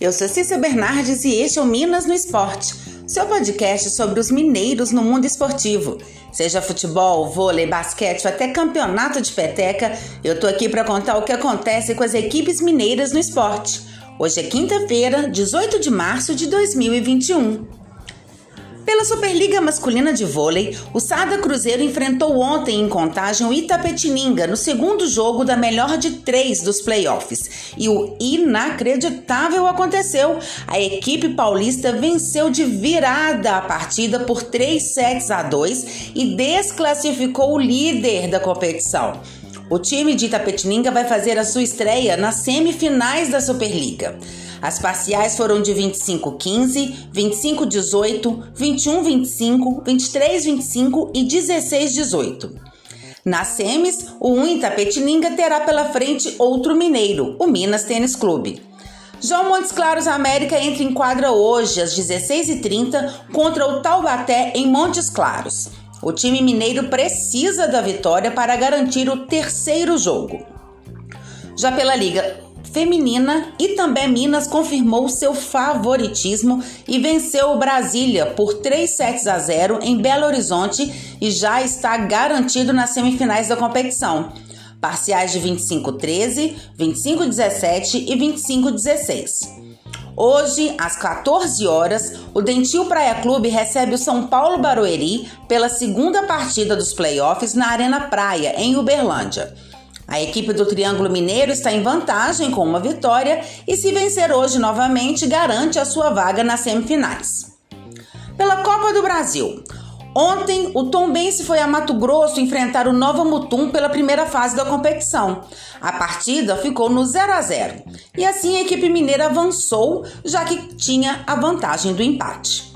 Eu sou Cícia Bernardes e este é o Minas no Esporte, seu podcast sobre os mineiros no mundo esportivo. Seja futebol, vôlei, basquete ou até campeonato de peteca, eu tô aqui para contar o que acontece com as equipes mineiras no esporte. Hoje é quinta-feira, 18 de março de 2021. Pela Superliga Masculina de Vôlei, o Sada Cruzeiro enfrentou ontem em contagem o Itapetininga no segundo jogo da melhor de três dos playoffs. E o inacreditável aconteceu. A equipe paulista venceu de virada a partida por 3 sets a 2 e desclassificou o líder da competição. O time de Itapetininga vai fazer a sua estreia nas semifinais da Superliga. As parciais foram de 25-15, 25-18, 21-25, 23-25 e 16-18. Nas semis, o 1 Itapetininga terá pela frente outro mineiro, o Minas Tênis Clube. João Montes Claros América entra em quadra hoje às 16h30 contra o Taubaté em Montes Claros. O time mineiro precisa da vitória para garantir o terceiro jogo. Já pela Liga feminina e também Minas confirmou seu favoritismo e venceu o Brasília por 3 sets a 0 em Belo Horizonte e já está garantido nas semifinais da competição. Parciais de 25-13, 25-17 e 25-16. Hoje, às 14 horas, o Dentil Praia Clube recebe o São Paulo Barueri pela segunda partida dos playoffs na Arena Praia, em Uberlândia. A equipe do Triângulo Mineiro está em vantagem com uma vitória e, se vencer hoje novamente, garante a sua vaga nas semifinais. Pela Copa do Brasil. Ontem, o Tombense foi a Mato Grosso enfrentar o Nova Mutum pela primeira fase da competição. A partida ficou no 0 a 0 e assim a equipe mineira avançou, já que tinha a vantagem do empate.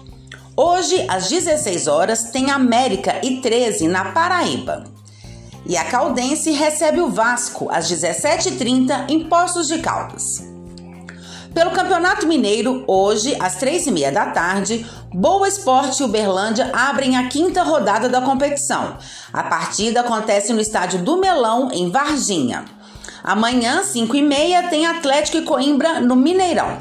Hoje, às 16 horas, tem América e 13 na Paraíba. E a Caldense recebe o Vasco às 17h30 em Poços de Caldas. Pelo Campeonato Mineiro, hoje, às três e meia da tarde, Boa Esporte e Uberlândia abrem a quinta rodada da competição. A partida acontece no estádio do Melão, em Varginha. Amanhã, 5 e meia, tem Atlético e Coimbra no Mineirão.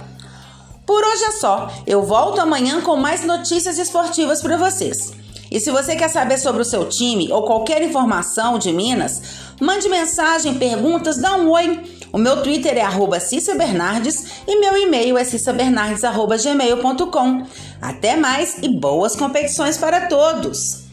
Por hoje é só. Eu volto amanhã com mais notícias esportivas para vocês. E se você quer saber sobre o seu time ou qualquer informação de Minas, mande mensagem, perguntas, dá um oi. O meu Twitter é arroba Bernardes e meu e-mail é cissabernardes.gmail.com. Até mais e boas competições para todos!